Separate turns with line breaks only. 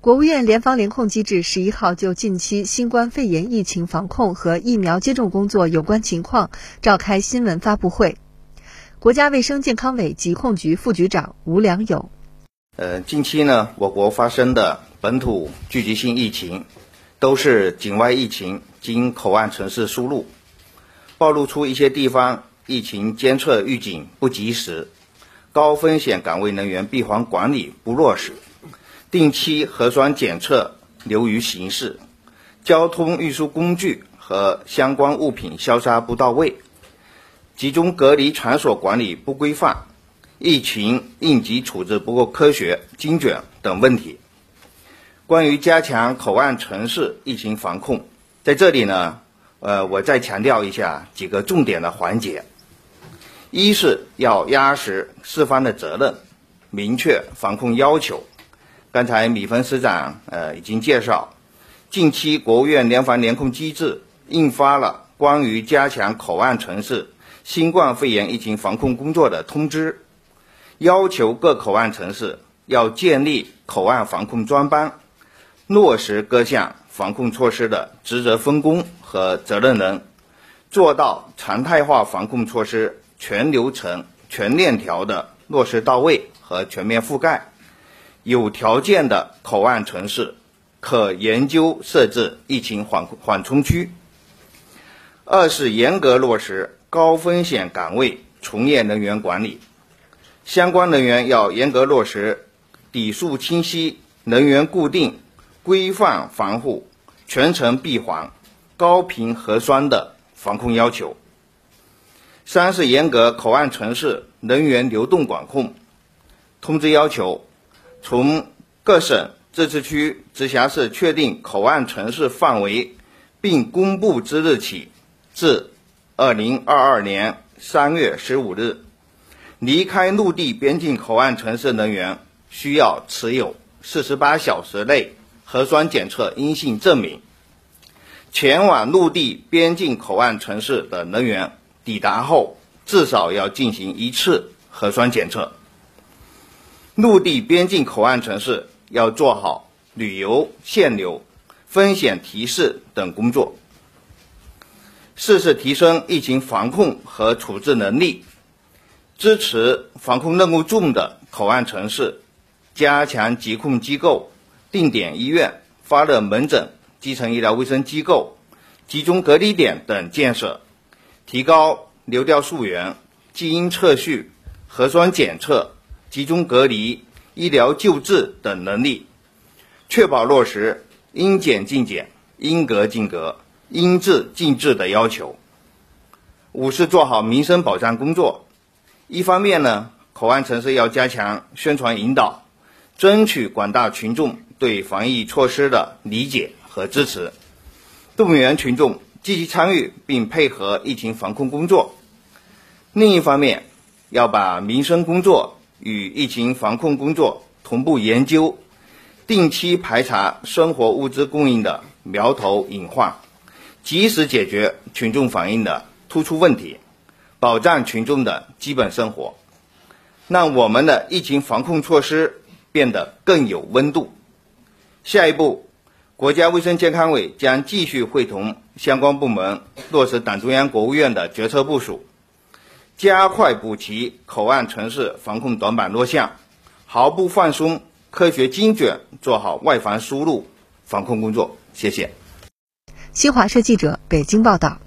国务院联防联控机制十一号就近期新冠肺炎疫情防控和疫苗接种工作有关情况召开新闻发布会。国家卫生健康委疾控局副局长吴良友：
呃，近期呢，我国发生的本土聚集性疫情，都是境外疫情经口岸城市输入，暴露出一些地方疫情监测预警不及时，高风险岗位人员闭环管理不落实。定期核酸检测流于形式，交通运输工具和相关物品消杀不到位，集中隔离场所管理不规范，疫情应急处置不够科学精准等问题。关于加强口岸城市疫情防控，在这里呢，呃，我再强调一下几个重点的环节：一是要压实四方的责任，明确防控要求。刚才米峰司长呃已经介绍，近期国务院联防联控机制印发了关于加强口岸城市新冠肺炎疫情防控工作的通知，要求各口岸城市要建立口岸防控专班，落实各项防控措施的职责分工和责任人，做到常态化防控措施全流程、全链条的落实到位和全面覆盖。有条件的口岸城市可研究设置疫情缓缓冲区。二是严格落实高风险岗位从业人员管理，相关人员要严格落实底数清晰、人员固定、规范防护、全程闭环、高频核酸的防控要求。三是严格口岸城市人员流动管控，通知要求。从各省、自治区、直辖市确定口岸城市范围并公布之日起，至二零二二年三月十五日，离开陆地边境口岸城市人员需要持有四十八小时内核酸检测阴性证明。前往陆地边境口岸城市的人员抵达后，至少要进行一次核酸检测。陆地边境口岸城市要做好旅游限流、风险提示等工作。四是提升疫情防控和处置能力，支持防控任务重的口岸城市，加强疾控机构、定点医院、发热门诊、基层医疗卫生机构、集中隔离点等建设，提高流调溯源、基因测序、核酸检测。集中隔离、医疗救治等能力，确保落实应检尽检、应隔尽隔、应治尽治的要求。五是做好民生保障工作。一方面呢，口岸城市要加强宣传引导，争取广大群众对防疫措施的理解和支持，动员群众积极参与并配合疫情防控工作。另一方面，要把民生工作。与疫情防控工作同步研究，定期排查生活物资供应的苗头隐患，及时解决群众反映的突出问题，保障群众的基本生活，让我们的疫情防控措施变得更有温度。下一步，国家卫生健康委将继续会同相关部门落实党中央、国务院的决策部署。加快补齐口岸城市防控短板弱项，毫不放松，科学精准做好外防输入防控工作。谢谢。
新华社记者北京报道。